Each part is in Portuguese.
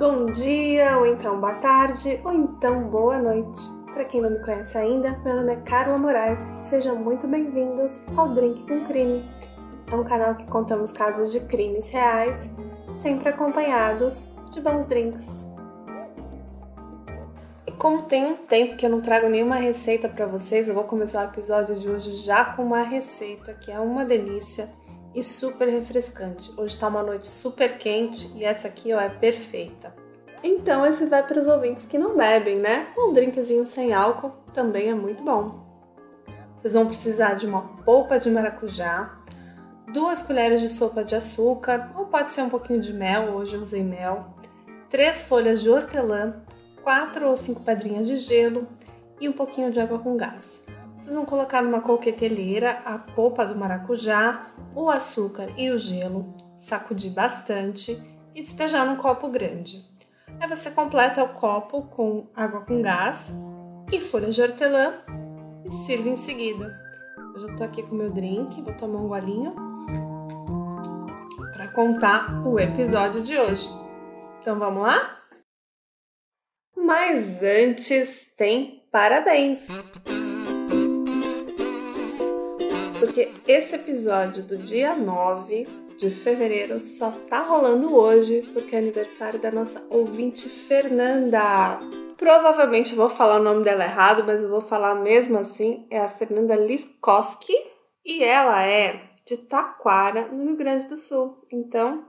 Bom dia, ou então boa tarde, ou então boa noite. Para quem não me conhece ainda, meu nome é Carla Moraes. Sejam muito bem-vindos ao Drink com Crime. É um canal que contamos casos de crimes reais, sempre acompanhados de bons drinks. E como tem um tempo que eu não trago nenhuma receita para vocês, eu vou começar o episódio de hoje já com uma receita que é uma delícia e super refrescante. Hoje tá uma noite super quente e essa aqui ó, é perfeita. Então esse vai para os ouvintes que não bebem, né? Um drinkzinho sem álcool também é muito bom. Vocês vão precisar de uma polpa de maracujá, duas colheres de sopa de açúcar, ou pode ser um pouquinho de mel, hoje eu usei mel, três folhas de hortelã, quatro ou cinco pedrinhas de gelo e um pouquinho de água com gás. Vocês vão colocar numa coqueteleira a polpa do maracujá, o açúcar e o gelo, sacudir bastante e despejar num copo grande. Aí você completa o copo com água com gás e folhas de hortelã e sirva em seguida. Eu já tô aqui com meu drink, vou tomar um golinho para contar o episódio de hoje. Então vamos lá? Mas antes tem parabéns! Porque esse episódio do dia 9 de fevereiro só tá rolando hoje porque é aniversário da nossa ouvinte Fernanda. Provavelmente vou falar o nome dela errado, mas eu vou falar mesmo assim. É a Fernanda Liskoski e ela é de Taquara, no Rio Grande do Sul. Então,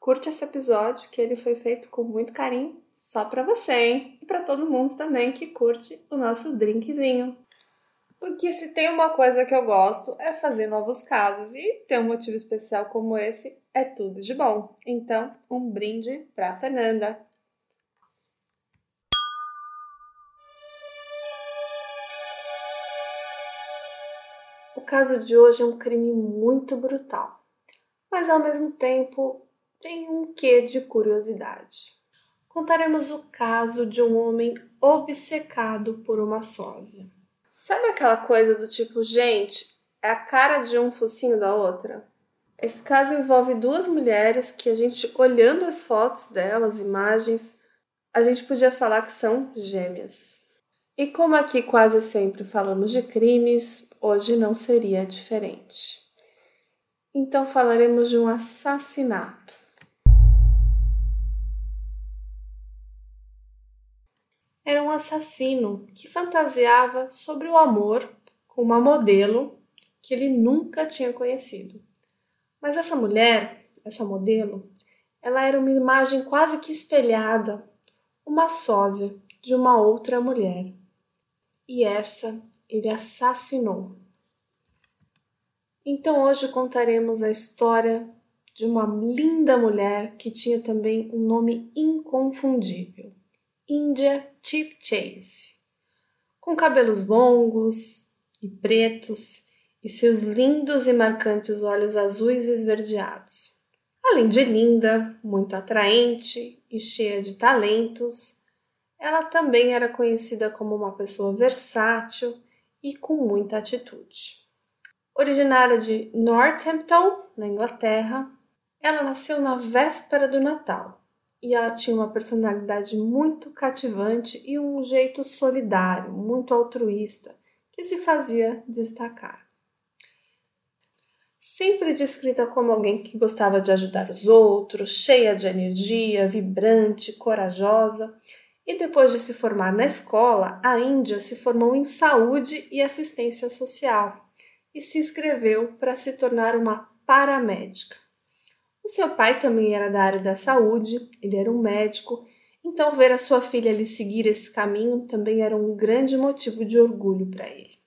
curte esse episódio que ele foi feito com muito carinho só para você, hein? E para todo mundo também que curte o nosso drinkzinho. Porque se tem uma coisa que eu gosto é fazer novos casos e ter um motivo especial como esse é tudo de bom. Então, um brinde para Fernanda. O caso de hoje é um crime muito brutal, mas ao mesmo tempo tem um quê de curiosidade. Contaremos o caso de um homem obcecado por uma sósia. Sabe aquela coisa do tipo, gente, é a cara de um focinho da outra? Esse caso envolve duas mulheres que a gente, olhando as fotos delas, imagens, a gente podia falar que são gêmeas. E como aqui quase sempre falamos de crimes, hoje não seria diferente. Então falaremos de um assassinato. Era um assassino que fantasiava sobre o amor com uma modelo que ele nunca tinha conhecido. Mas essa mulher, essa modelo, ela era uma imagem quase que espelhada, uma sósia de uma outra mulher. E essa ele assassinou. Então hoje contaremos a história de uma linda mulher que tinha também um nome inconfundível. India Chip Chase, com cabelos longos e pretos e seus lindos e marcantes olhos azuis esverdeados. Além de linda, muito atraente e cheia de talentos, ela também era conhecida como uma pessoa versátil e com muita atitude. Originária de Northampton, na Inglaterra, ela nasceu na véspera do Natal e ela tinha uma personalidade muito cativante e um jeito solidário, muito altruísta, que se fazia destacar. Sempre descrita como alguém que gostava de ajudar os outros, cheia de energia, vibrante, corajosa, e depois de se formar na escola, a Índia se formou em saúde e assistência social e se inscreveu para se tornar uma paramédica. O seu pai também era da área da saúde, ele era um médico, então ver a sua filha lhe seguir esse caminho também era um grande motivo de orgulho para ele.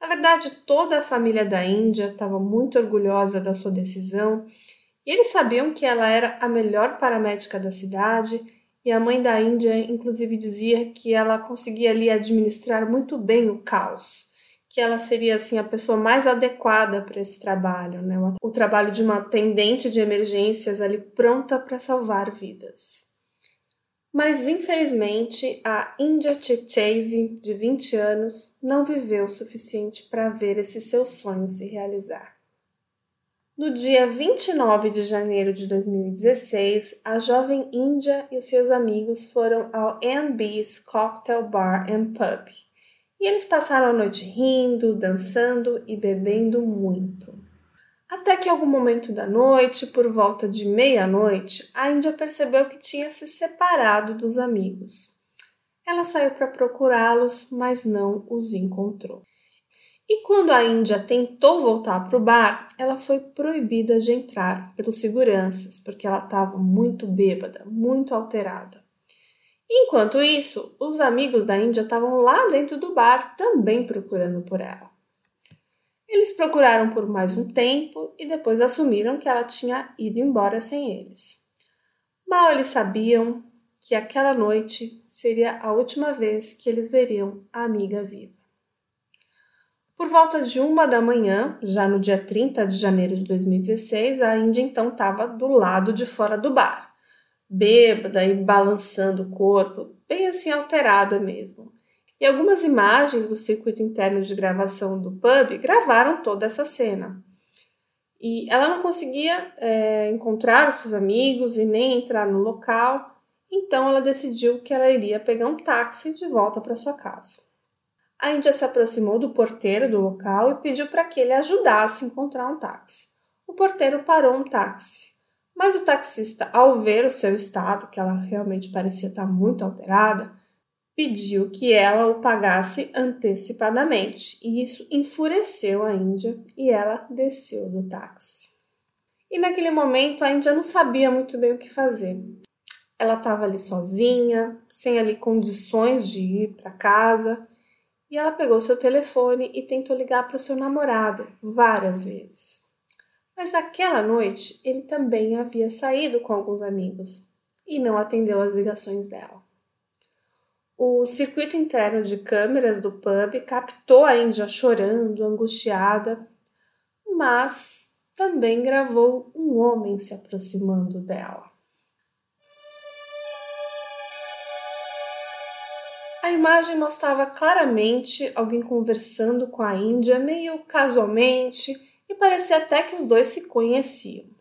Na verdade, toda a família da Índia estava muito orgulhosa da sua decisão e eles sabiam que ela era a melhor paramédica da cidade e a mãe da Índia, inclusive, dizia que ela conseguia ali administrar muito bem o caos que ela seria assim a pessoa mais adequada para esse trabalho, né? O trabalho de uma atendente de emergências ali pronta para salvar vidas. Mas infelizmente, a India Chase, de 20 anos, não viveu o suficiente para ver esse seu sonho se realizar. No dia 29 de janeiro de 2016, a jovem Índia e seus amigos foram ao NB's Cocktail Bar and Pub. E eles passaram a noite rindo, dançando e bebendo muito. Até que algum momento da noite, por volta de meia-noite, a Índia percebeu que tinha se separado dos amigos. Ela saiu para procurá-los, mas não os encontrou. E quando a Índia tentou voltar para o bar, ela foi proibida de entrar pelos seguranças, porque ela estava muito bêbada, muito alterada. Enquanto isso, os amigos da Índia estavam lá dentro do bar também procurando por ela. Eles procuraram por mais um tempo e depois assumiram que ela tinha ido embora sem eles. Mal eles sabiam que aquela noite seria a última vez que eles veriam a amiga viva. Por volta de uma da manhã, já no dia 30 de janeiro de 2016, a Índia então estava do lado de fora do bar, bêbada e balançando o corpo, bem assim alterada mesmo. E algumas imagens do circuito interno de gravação do pub gravaram toda essa cena. E ela não conseguia é, encontrar os seus amigos e nem entrar no local, então ela decidiu que ela iria pegar um táxi de volta para sua casa. A Índia se aproximou do porteiro do local e pediu para que ele ajudasse a encontrar um táxi. O porteiro parou um táxi, mas o taxista, ao ver o seu estado, que ela realmente parecia estar muito alterada, pediu que ela o pagasse antecipadamente, e isso enfureceu a Índia e ela desceu do táxi. E naquele momento a Índia não sabia muito bem o que fazer. Ela estava ali sozinha, sem ali condições de ir para casa e ela pegou seu telefone e tentou ligar para o seu namorado várias vezes. Mas aquela noite ele também havia saído com alguns amigos e não atendeu as ligações dela. O circuito interno de câmeras do pub captou a Índia chorando, angustiada, mas também gravou um homem se aproximando dela. A imagem mostrava claramente alguém conversando com a Índia meio casualmente parecia até que os dois se conheciam.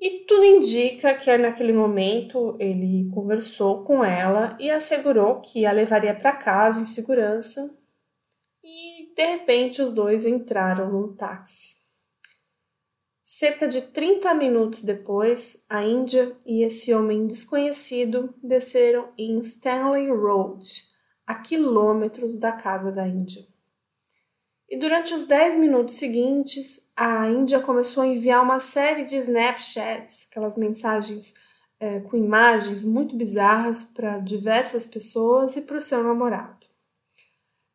E tudo indica que naquele momento ele conversou com ela e assegurou que a levaria para casa em segurança. E de repente os dois entraram num táxi. Cerca de 30 minutos depois, a Índia e esse homem desconhecido desceram em Stanley Road, a quilômetros da casa da Índia. E durante os 10 minutos seguintes, a Índia começou a enviar uma série de Snapchats, aquelas mensagens é, com imagens muito bizarras para diversas pessoas e para o seu namorado.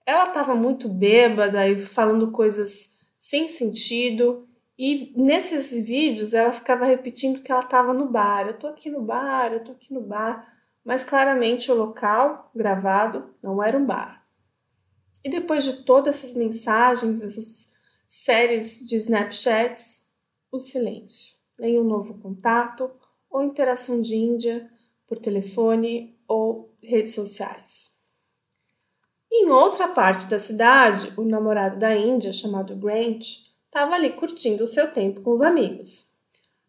Ela estava muito bêbada e falando coisas sem sentido e nesses vídeos ela ficava repetindo que ela estava no bar. Eu tô aqui no bar, eu tô aqui no bar. Mas claramente o local gravado não era um bar. E depois de todas essas mensagens, essas séries de Snapchats, o silêncio. Nenhum novo contato ou interação de Índia por telefone ou redes sociais. Em outra parte da cidade, o namorado da Índia, chamado Grant, estava ali curtindo o seu tempo com os amigos.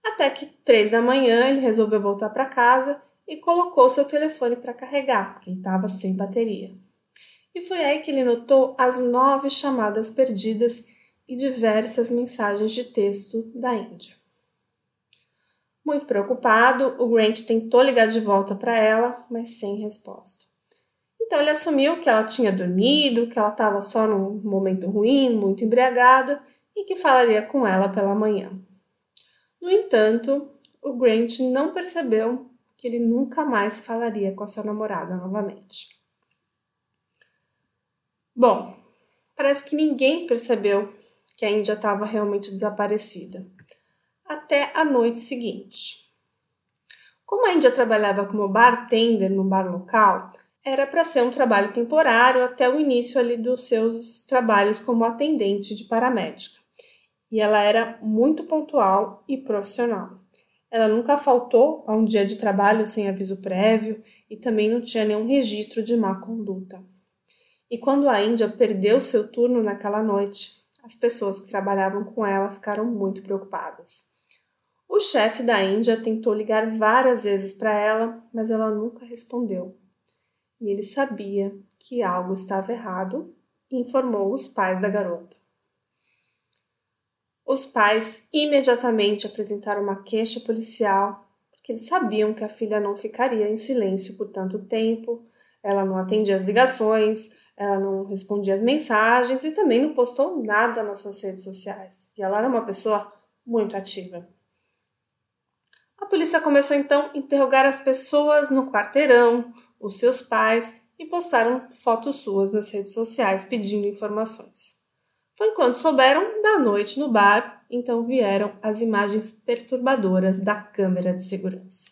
Até que três da manhã ele resolveu voltar para casa e colocou seu telefone para carregar, porque ele estava sem bateria. E foi aí que ele notou as nove chamadas perdidas e diversas mensagens de texto da Índia. Muito preocupado, o Grant tentou ligar de volta para ela, mas sem resposta. Então ele assumiu que ela tinha dormido, que ela estava só num momento ruim, muito embriagada e que falaria com ela pela manhã. No entanto, o Grant não percebeu que ele nunca mais falaria com a sua namorada novamente. Bom, parece que ninguém percebeu que a Índia estava realmente desaparecida. Até a noite seguinte. Como a Índia trabalhava como bartender no bar local, era para ser um trabalho temporário até o início ali dos seus trabalhos como atendente de paramédica e ela era muito pontual e profissional. Ela nunca faltou a um dia de trabalho sem aviso prévio e também não tinha nenhum registro de má conduta. E quando a Índia perdeu seu turno naquela noite, as pessoas que trabalhavam com ela ficaram muito preocupadas. O chefe da Índia tentou ligar várias vezes para ela, mas ela nunca respondeu. E ele sabia que algo estava errado e informou os pais da garota. Os pais imediatamente apresentaram uma queixa policial, porque eles sabiam que a filha não ficaria em silêncio por tanto tempo, ela não atendia as ligações, ela não respondia as mensagens e também não postou nada nas suas redes sociais. E ela era uma pessoa muito ativa. A polícia começou então a interrogar as pessoas no quarteirão, os seus pais, e postaram fotos suas nas redes sociais pedindo informações. Foi quando souberam da noite no bar, então vieram as imagens perturbadoras da câmera de segurança.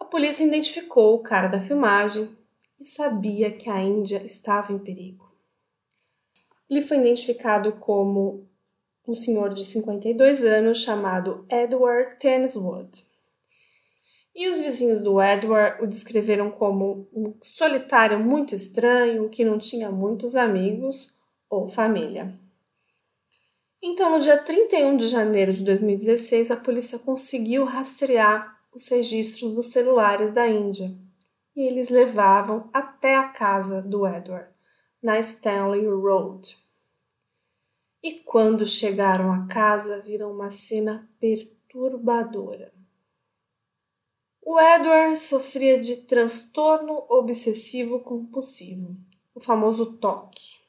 A polícia identificou o cara da filmagem e sabia que a Índia estava em perigo. Ele foi identificado como um senhor de 52 anos chamado Edward Tenswood. E os vizinhos do Edward o descreveram como um solitário muito estranho, que não tinha muitos amigos ou família. Então, no dia 31 de janeiro de 2016, a polícia conseguiu rastrear os registros dos celulares da Índia e eles levavam até a casa do Edward, na Stanley Road. E quando chegaram à casa, viram uma cena perturbadora. O Edward sofria de transtorno obsessivo compulsivo, o famoso TOC.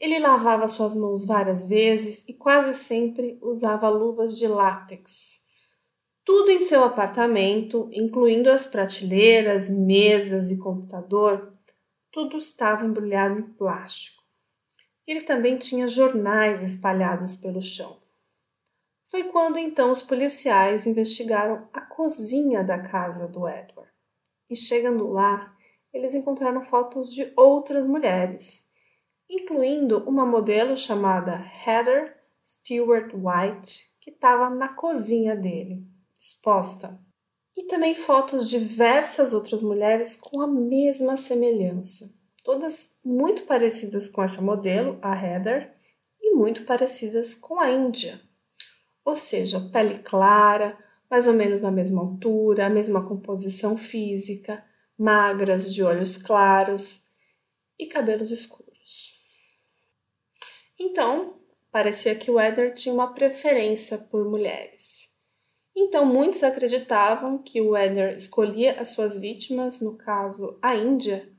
Ele lavava suas mãos várias vezes e quase sempre usava luvas de látex. Tudo em seu apartamento, incluindo as prateleiras, mesas e computador, tudo estava embrulhado em plástico. Ele também tinha jornais espalhados pelo chão. Foi quando então os policiais investigaram a cozinha da casa do Edward. E chegando lá, eles encontraram fotos de outras mulheres, incluindo uma modelo chamada Heather Stewart White, que estava na cozinha dele, exposta. E também fotos de diversas outras mulheres com a mesma semelhança, todas muito parecidas com essa modelo, a Heather, e muito parecidas com a Índia, ou seja, pele clara, mais ou menos na mesma altura, a mesma composição física, magras, de olhos claros e cabelos escuros. Então, parecia que o Eder tinha uma preferência por mulheres. Então, muitos acreditavam que o Eder escolhia as suas vítimas, no caso a Índia,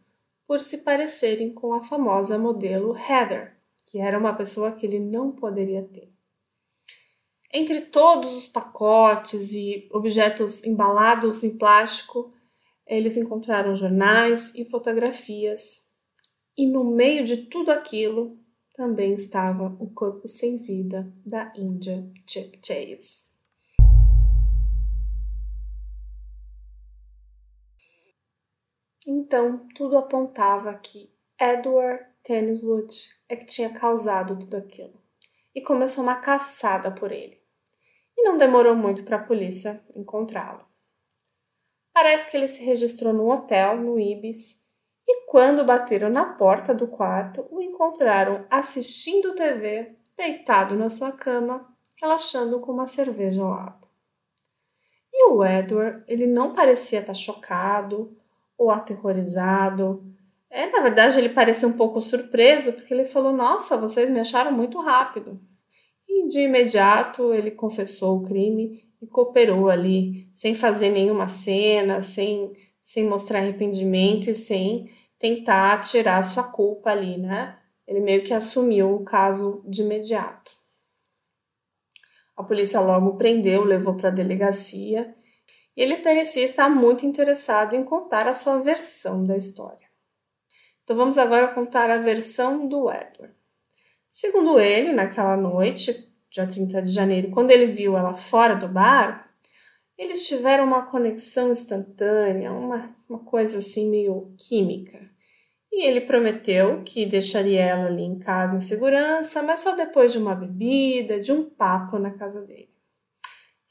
por se parecerem com a famosa modelo Heather, que era uma pessoa que ele não poderia ter. Entre todos os pacotes e objetos embalados em plástico, eles encontraram jornais e fotografias. E no meio de tudo aquilo também estava o corpo sem vida da Índia Chip Chase. Então, tudo apontava que Edward Tenniswood é que tinha causado tudo aquilo e começou uma caçada por ele. E não demorou muito para a polícia encontrá-lo. Parece que ele se registrou no hotel, no Ibis, e quando bateram na porta do quarto, o encontraram assistindo TV, deitado na sua cama, relaxando com uma cerveja ao lado. E o Edward, ele não parecia estar chocado ou aterrorizado, é, na verdade, ele parecia um pouco surpreso, porque ele falou: Nossa, vocês me acharam muito rápido. E de imediato ele confessou o crime e cooperou ali, sem fazer nenhuma cena, sem, sem mostrar arrependimento e sem tentar tirar sua culpa ali, né? Ele meio que assumiu o caso de imediato. A polícia logo prendeu, levou para a delegacia ele parecia estar muito interessado em contar a sua versão da história. Então vamos agora contar a versão do Edward. Segundo ele, naquela noite, dia 30 de janeiro, quando ele viu ela fora do bar, eles tiveram uma conexão instantânea, uma, uma coisa assim meio química. E ele prometeu que deixaria ela ali em casa em segurança, mas só depois de uma bebida, de um papo na casa dele.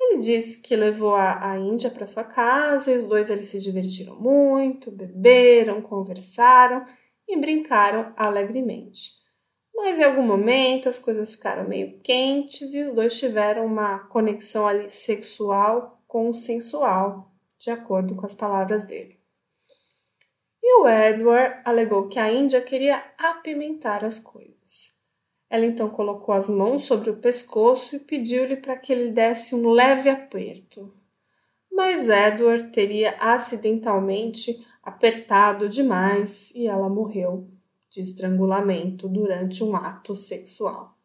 Ele disse que levou a, a Índia para sua casa e os dois eles se divertiram muito, beberam, conversaram e brincaram alegremente. Mas em algum momento as coisas ficaram meio quentes e os dois tiveram uma conexão ali sexual consensual, de acordo com as palavras dele. E o Edward alegou que a Índia queria apimentar as coisas. Ela então colocou as mãos sobre o pescoço e pediu-lhe para que ele desse um leve aperto. Mas Edward teria acidentalmente apertado demais e ela morreu de estrangulamento durante um ato sexual.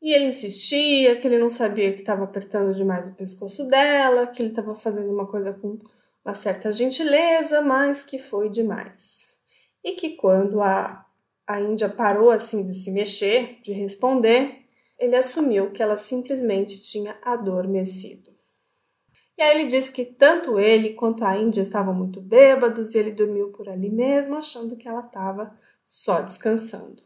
E ele insistia que ele não sabia que estava apertando demais o pescoço dela, que ele estava fazendo uma coisa com uma certa gentileza, mas que foi demais. E que quando a, a Índia parou assim de se mexer, de responder, ele assumiu que ela simplesmente tinha adormecido. E aí ele disse que tanto ele quanto a Índia estavam muito bêbados e ele dormiu por ali mesmo, achando que ela estava só descansando.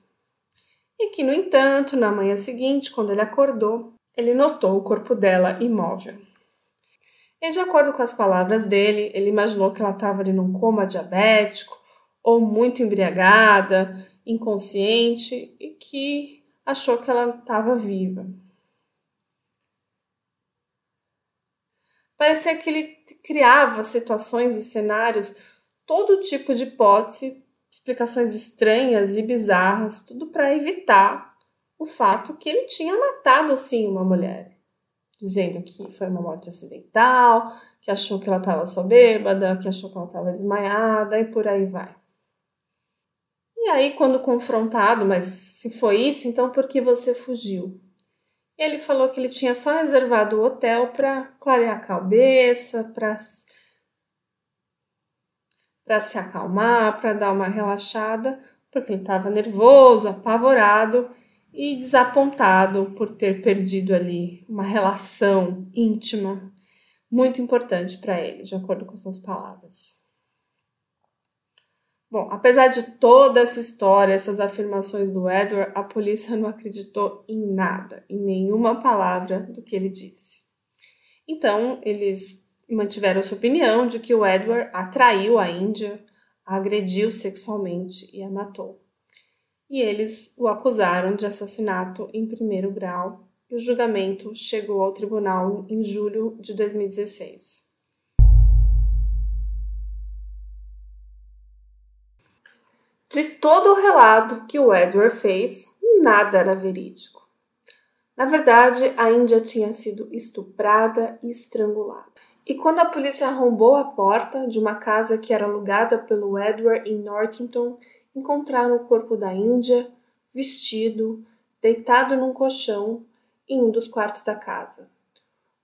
E que, no entanto, na manhã seguinte, quando ele acordou, ele notou o corpo dela imóvel. E, de acordo com as palavras dele, ele imaginou que ela estava ali num coma diabético ou muito embriagada, inconsciente e que achou que ela estava viva. Parecia que ele criava situações e cenários, todo tipo de hipótese, explicações estranhas e bizarras, tudo para evitar o fato que ele tinha matado sim uma mulher, dizendo que foi uma morte acidental, que achou que ela estava só bêbada, que achou que ela estava desmaiada e por aí vai. E aí, quando confrontado, mas se foi isso, então por que você fugiu? Ele falou que ele tinha só reservado o hotel para clarear a cabeça, para para se acalmar, para dar uma relaxada, porque ele estava nervoso, apavorado e desapontado por ter perdido ali uma relação íntima muito importante para ele, de acordo com suas palavras. Bom, apesar de toda essa história, essas afirmações do Edward, a polícia não acreditou em nada, em nenhuma palavra do que ele disse. Então, eles mantiveram sua opinião de que o Edward atraiu a Índia, a agrediu sexualmente e a matou. E eles o acusaram de assassinato em primeiro grau, e o julgamento chegou ao tribunal em julho de 2016. De todo o relato que o Edward fez, nada era verídico. Na verdade, a Índia tinha sido estuprada e estrangulada. E quando a polícia arrombou a porta de uma casa que era alugada pelo Edward em Northampton, encontraram o corpo da Índia, vestido, deitado num colchão em um dos quartos da casa.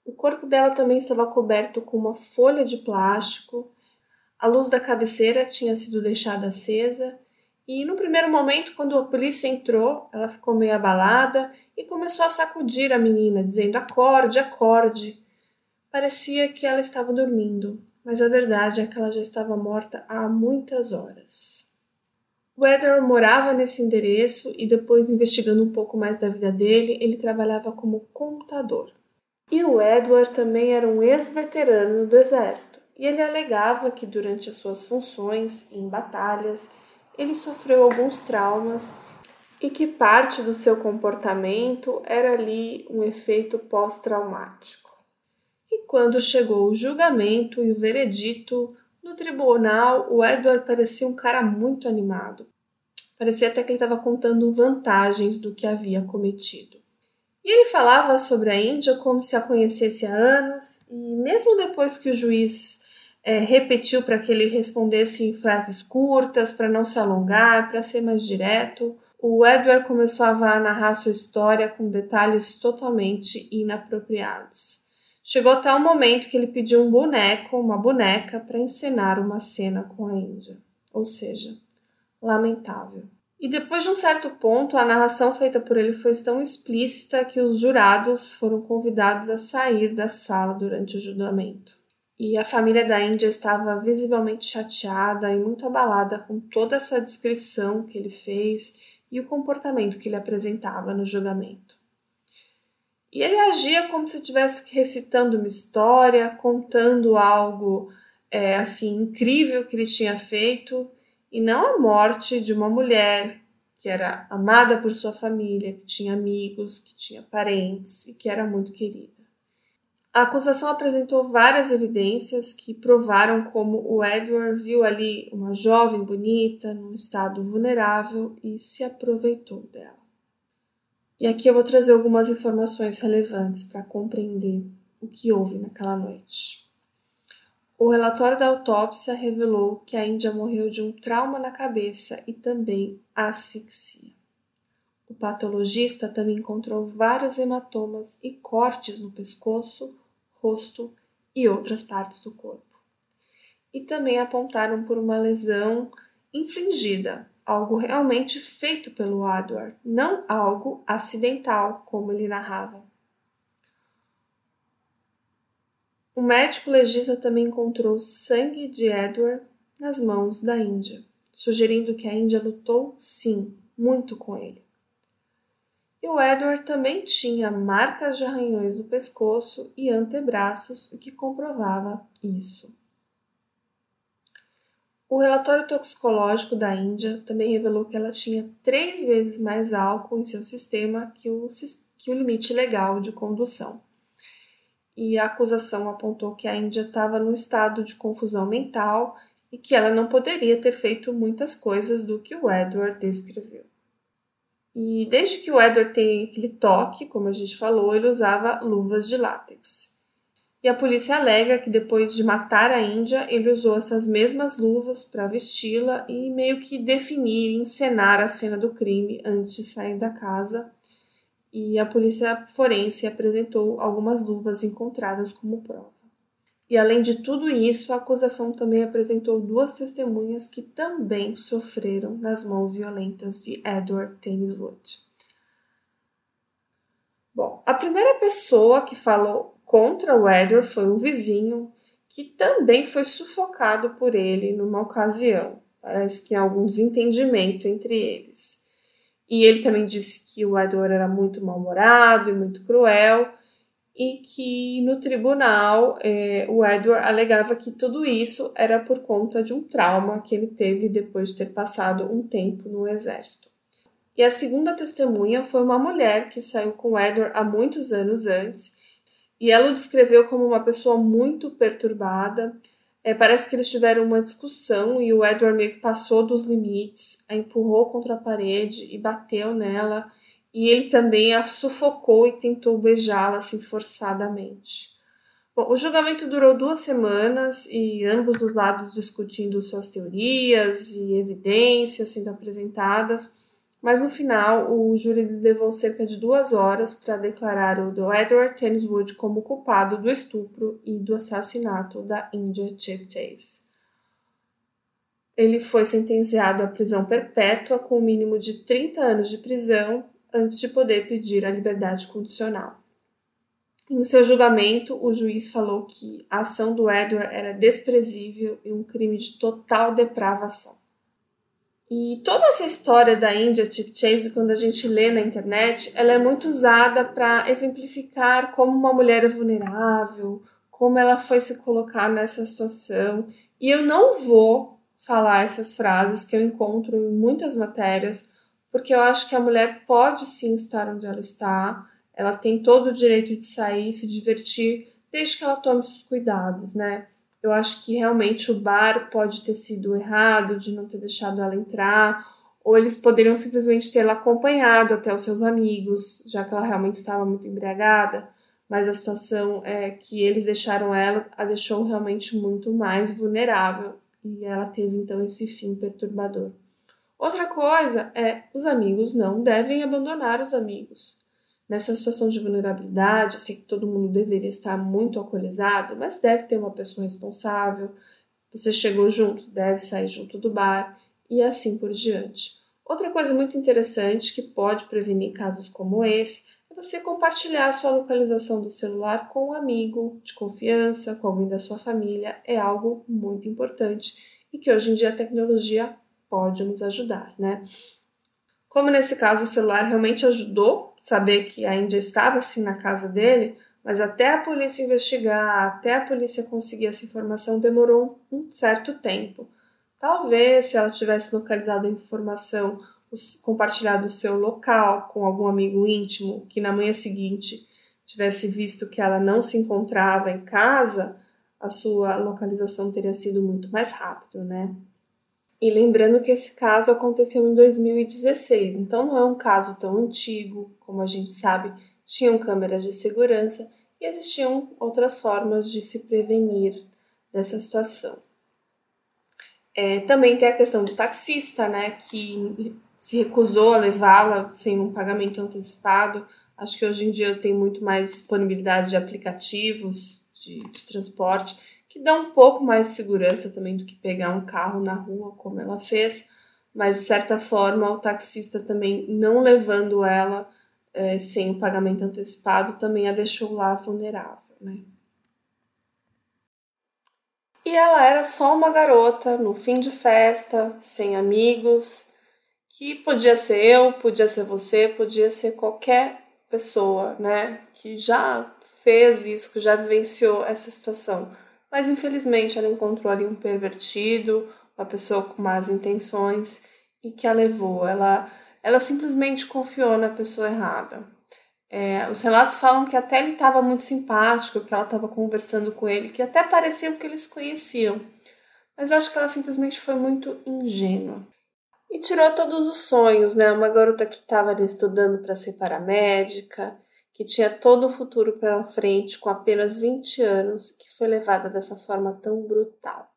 O corpo dela também estava coberto com uma folha de plástico, a luz da cabeceira tinha sido deixada acesa e no primeiro momento, quando a polícia entrou, ela ficou meio abalada e começou a sacudir a menina, dizendo: acorde, acorde. Parecia que ela estava dormindo, mas a verdade é que ela já estava morta há muitas horas. Edward morava nesse endereço e, depois investigando um pouco mais da vida dele, ele trabalhava como contador. E o Edward também era um ex-veterano do exército, e ele alegava que durante as suas funções em batalhas ele sofreu alguns traumas e que parte do seu comportamento era ali um efeito pós-traumático. E quando chegou o julgamento e o veredito no tribunal, o Edward parecia um cara muito animado. Parecia até que ele estava contando vantagens do que havia cometido. E ele falava sobre a Índia como se a conhecesse há anos, e mesmo depois que o juiz é, repetiu para que ele respondesse em frases curtas, para não se alongar, para ser mais direto. O Edward começou a narrar sua história com detalhes totalmente inapropriados. Chegou até o momento que ele pediu um boneco, uma boneca, para encenar uma cena com a Índia. Ou seja, lamentável. E depois de um certo ponto, a narração feita por ele foi tão explícita que os jurados foram convidados a sair da sala durante o julgamento e a família da Índia estava visivelmente chateada e muito abalada com toda essa descrição que ele fez e o comportamento que ele apresentava no julgamento. E ele agia como se estivesse recitando uma história, contando algo é, assim incrível que ele tinha feito, e não a morte de uma mulher que era amada por sua família, que tinha amigos, que tinha parentes e que era muito querida. A acusação apresentou várias evidências que provaram como o Edward viu ali uma jovem bonita, num estado vulnerável e se aproveitou dela. E aqui eu vou trazer algumas informações relevantes para compreender o que houve naquela noite. O relatório da autópsia revelou que a Índia morreu de um trauma na cabeça e também asfixia. O patologista também encontrou vários hematomas e cortes no pescoço, rosto e outras partes do corpo. E também apontaram por uma lesão infligida, algo realmente feito pelo Edward, não algo acidental, como ele narrava. O médico legista também encontrou sangue de Edward nas mãos da Índia, sugerindo que a Índia lutou, sim, muito com ele. O Edward também tinha marcas de arranhões no pescoço e antebraços, o que comprovava isso. O relatório toxicológico da Índia também revelou que ela tinha três vezes mais álcool em seu sistema que o, que o limite legal de condução e a acusação apontou que a Índia estava num estado de confusão mental e que ela não poderia ter feito muitas coisas do que o Edward descreveu. E desde que o Edward tem aquele toque, como a gente falou, ele usava luvas de látex. E a polícia alega que depois de matar a Índia, ele usou essas mesmas luvas para vesti-la e meio que definir, encenar a cena do crime antes de sair da casa e a polícia forense apresentou algumas luvas encontradas como prova. E além de tudo isso, a acusação também apresentou duas testemunhas que também sofreram nas mãos violentas de Edward Tenniswood. Bom, a primeira pessoa que falou contra o Edward foi um vizinho que também foi sufocado por ele numa ocasião. Parece que há algum desentendimento entre eles. E ele também disse que o Edward era muito mal-humorado e muito cruel, e que no tribunal é, o Edward alegava que tudo isso era por conta de um trauma que ele teve depois de ter passado um tempo no exército. E a segunda testemunha foi uma mulher que saiu com Edward há muitos anos antes, e ela o descreveu como uma pessoa muito perturbada, é, parece que eles tiveram uma discussão e o Edward meio que passou dos limites, a empurrou contra a parede e bateu nela. E ele também a sufocou e tentou beijá-la assim forçadamente. Bom, o julgamento durou duas semanas e ambos os lados discutindo suas teorias e evidências sendo apresentadas. Mas no final, o júri levou cerca de duas horas para declarar o Edward Tenniswood como culpado do estupro e do assassinato da India Chip Chase. Ele foi sentenciado à prisão perpétua com o um mínimo de 30 anos de prisão antes de poder pedir a liberdade condicional. Em seu julgamento, o juiz falou que a ação do Edward era desprezível e um crime de total depravação. E toda essa história da Índia Chip Chase, quando a gente lê na internet, ela é muito usada para exemplificar como uma mulher é vulnerável, como ela foi se colocar nessa situação. E eu não vou falar essas frases que eu encontro em muitas matérias, porque eu acho que a mulher pode sim estar onde ela está, ela tem todo o direito de sair, se divertir, desde que ela tome os cuidados, né? Eu acho que realmente o bar pode ter sido errado de não ter deixado ela entrar, ou eles poderiam simplesmente tê-la acompanhado até os seus amigos, já que ela realmente estava muito embriagada. Mas a situação é que eles deixaram ela, a deixou realmente muito mais vulnerável e ela teve então esse fim perturbador. Outra coisa é: os amigos não devem abandonar os amigos nessa situação de vulnerabilidade, sei que todo mundo deveria estar muito alcoolizado, mas deve ter uma pessoa responsável. Você chegou junto, deve sair junto do bar e assim por diante. Outra coisa muito interessante que pode prevenir casos como esse é você compartilhar a sua localização do celular com um amigo de confiança, com alguém da sua família. É algo muito importante e que hoje em dia a tecnologia pode nos ajudar, né? Como nesse caso o celular realmente ajudou saber que a Índia estava assim na casa dele, mas até a polícia investigar, até a polícia conseguir essa informação demorou um certo tempo. Talvez se ela tivesse localizado a informação compartilhado o seu local com algum amigo íntimo que na manhã seguinte tivesse visto que ela não se encontrava em casa, a sua localização teria sido muito mais rápido, né? E lembrando que esse caso aconteceu em 2016, então não é um caso tão antigo, como a gente sabe, tinham câmeras de segurança e existiam outras formas de se prevenir dessa situação. É, também tem a questão do taxista, né, que se recusou a levá-la sem um pagamento antecipado. Acho que hoje em dia tem muito mais disponibilidade de aplicativos de, de transporte que dão um pouco mais de segurança também do que pegar um carro na rua, como ela fez. Mas de certa forma, o taxista também não levando ela é, sem o pagamento antecipado também a deixou lá vulnerável, né? E ela era só uma garota no fim de festa, sem amigos, que podia ser eu, podia ser você, podia ser qualquer pessoa, né, que já fez isso, que já vivenciou essa situação. Mas infelizmente ela encontrou ali um pervertido, uma pessoa com más intenções e que a levou. Ela, ela simplesmente confiou na pessoa errada. É, os relatos falam que até ele estava muito simpático, que ela estava conversando com ele, que até pareciam que eles conheciam. Mas acho que ela simplesmente foi muito ingênua. E tirou todos os sonhos, né? Uma garota que estava ali estudando para ser paramédica, que tinha todo o futuro pela frente com apenas 20 anos, que foi levada dessa forma tão brutal.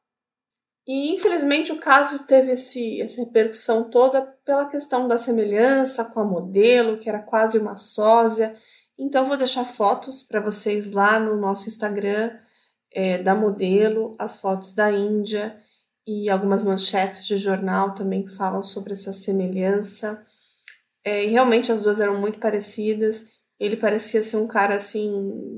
E infelizmente o caso teve esse, essa repercussão toda pela questão da semelhança com a modelo, que era quase uma sósia. Então vou deixar fotos para vocês lá no nosso Instagram é, da modelo, as fotos da Índia e algumas manchetes de jornal também falam sobre essa semelhança. É, e realmente as duas eram muito parecidas. Ele parecia ser um cara assim,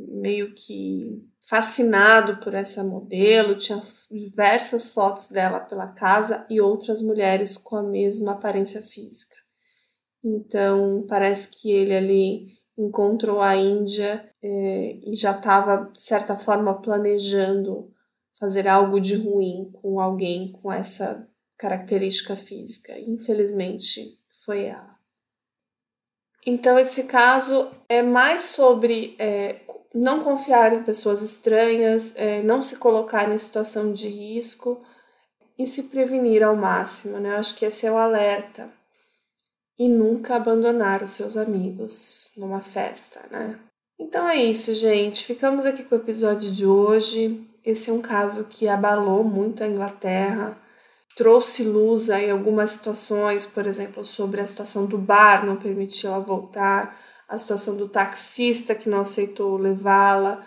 meio que fascinado por essa modelo, tinha diversas fotos dela pela casa e outras mulheres com a mesma aparência física. Então, parece que ele ali encontrou a Índia é, e já estava, de certa forma, planejando fazer algo de ruim com alguém com essa característica física. Infelizmente, foi ela. Então, esse caso é mais sobre é, não confiar em pessoas estranhas, é, não se colocar em situação de risco e se prevenir ao máximo, né? Eu acho que esse é o alerta. E nunca abandonar os seus amigos numa festa, né? Então é isso, gente. Ficamos aqui com o episódio de hoje. Esse é um caso que abalou muito a Inglaterra, trouxe luz em algumas situações, por exemplo, sobre a situação do bar não permitir ela voltar a situação do taxista que não aceitou levá-la.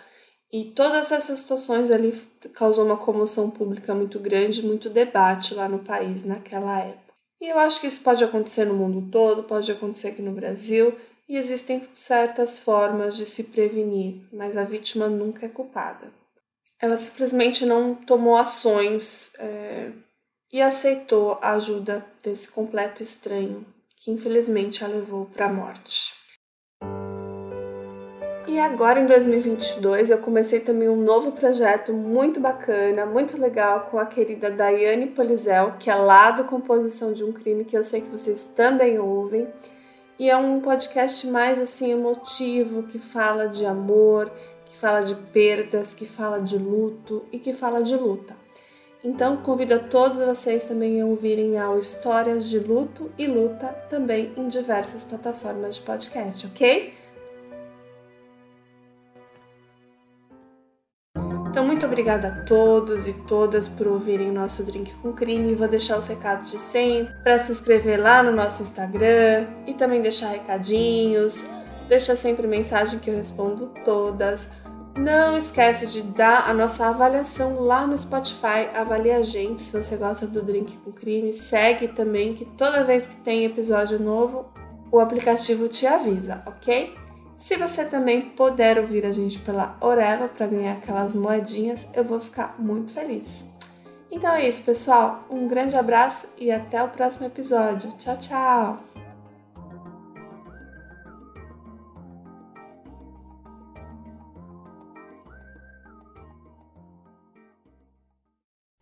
E todas essas situações ali causou uma comoção pública muito grande, muito debate lá no país naquela época. E eu acho que isso pode acontecer no mundo todo, pode acontecer aqui no Brasil, e existem certas formas de se prevenir, mas a vítima nunca é culpada. Ela simplesmente não tomou ações é, e aceitou a ajuda desse completo estranho, que infelizmente a levou para a morte. E agora em 2022 eu comecei também um novo projeto muito bacana, muito legal com a querida Daiane Polizel, que é lá do Composição de um Crime, que eu sei que vocês também ouvem. E é um podcast mais assim emotivo, que fala de amor, que fala de perdas, que fala de luto e que fala de luta. Então convido a todos vocês também a ouvirem ao Histórias de Luto e Luta também em diversas plataformas de podcast, ok? Então, muito obrigada a todos e todas por ouvirem o nosso Drink com Crime. Vou deixar os recados de sempre para se inscrever lá no nosso Instagram e também deixar recadinhos. Deixa sempre mensagem que eu respondo todas. Não esquece de dar a nossa avaliação lá no Spotify. Avalie a gente se você gosta do Drink com Crime. Segue também que toda vez que tem episódio novo, o aplicativo te avisa, ok? Se você também puder ouvir a gente pela Oreva para ganhar aquelas moedinhas, eu vou ficar muito feliz. Então é isso, pessoal. Um grande abraço e até o próximo episódio. Tchau, tchau!